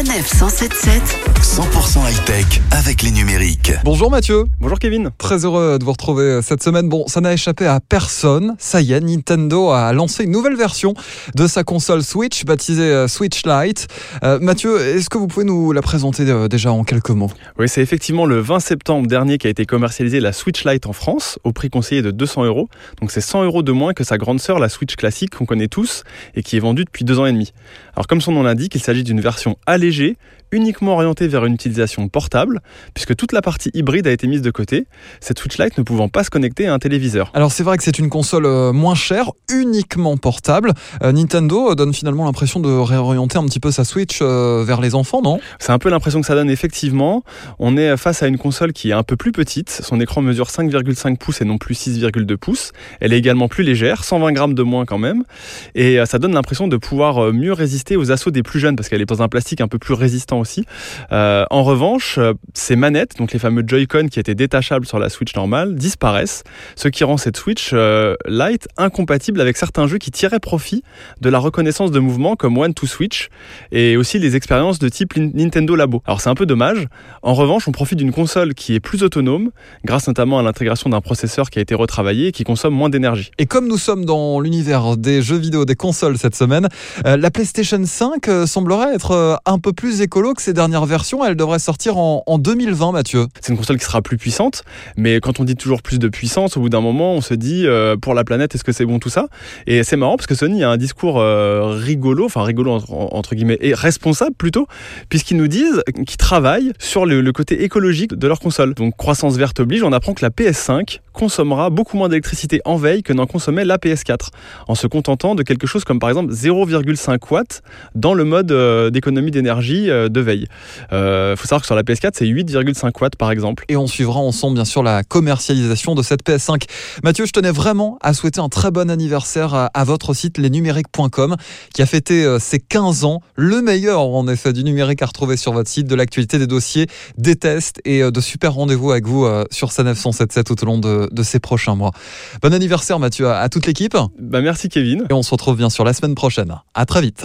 Sanef 177. 100% high-tech avec les numériques. Bonjour Mathieu, Bonjour Kevin. très heureux de vous retrouver cette semaine. Bon, ça n'a échappé à personne. Ça y est, Nintendo a lancé une nouvelle version de sa console Switch, baptisée euh, Switch Lite. Euh, Mathieu, est-ce que vous pouvez nous la présenter euh, déjà en quelques mots? Oui, c'est effectivement le 20 septembre dernier qu'a été commercialisée la Switch Lite en France au prix conseillé de 200 euros. Donc c'est 100 euros de moins que sa grande sœur, la Switch classique qu'on connaît tous et qui est vendue depuis deux ans et demi. Alors comme son nom l'indique, il s'agit d'une version allégée, uniquement orientée vers une utilisation portable, puisque toute la partie hybride a été mise de côté, cette Switch Lite ne pouvant pas se connecter à un téléviseur. Alors c'est vrai que c'est une console euh, moins chère, uniquement portable. Euh, Nintendo donne finalement l'impression de réorienter un petit peu sa Switch euh, vers les enfants, non? C'est un peu l'impression que ça donne effectivement. On est face à une console qui est un peu plus petite. Son écran mesure 5,5 pouces et non plus 6,2 pouces. Elle est également plus légère, 120 grammes de moins quand même. Et euh, ça donne l'impression de pouvoir euh, mieux résister aux assauts des plus jeunes parce qu'elle est dans un plastique un peu plus résistant aussi. Euh, en revanche, euh, ces manettes, donc les fameux Joy-Con qui étaient détachables sur la Switch normale, disparaissent. Ce qui rend cette Switch euh, Lite incompatible avec certains jeux qui tiraient profit de la reconnaissance de mouvements comme One to Switch et aussi les expériences de type Nintendo Labo. Alors c'est un peu dommage. En revanche, on profite d'une console qui est plus autonome, grâce notamment à l'intégration d'un processeur qui a été retravaillé et qui consomme moins d'énergie. Et comme nous sommes dans l'univers des jeux vidéo, des consoles cette semaine, euh, la PlayStation 5 euh, semblerait être un peu plus écolo que ses dernières versions. Elle devrait sortir en, en 2020, Mathieu. C'est une console qui sera plus puissante, mais quand on dit toujours plus de puissance, au bout d'un moment, on se dit euh, pour la planète, est-ce que c'est bon tout ça? Et c'est marrant parce que Sony a un discours euh, rigolo, enfin rigolo entre, guillemets, et responsable plutôt, puisqu'ils nous disent qu'ils travaillent sur le, le côté écologique de leur console. Donc croissance verte oblige, on apprend que la PS5 consommera beaucoup moins d'électricité en veille que n'en consommait la PS4, en se contentant de quelque chose comme par exemple 0,5 watts dans le mode euh, d'économie d'énergie euh, de veille. Il faut savoir que sur la PS4, c'est 8,5 watts par exemple. Et on suivra ensemble, bien sûr, la commercialisation de cette PS5. Mathieu, je tenais vraiment à souhaiter un très bon anniversaire à, à votre site lesnumériques.com qui a fêté euh, ses 15 ans. Le meilleur, en effet, du numérique à retrouver sur votre site, de l'actualité des dossiers, des tests et euh, de super rendez-vous avec vous euh, sur Sanef 177 tout au long de, de ces prochains mois. Bon anniversaire, Mathieu, à, à toute l'équipe. Bah merci Kevin. Et on se retrouve bien sûr la semaine prochaine. À très vite.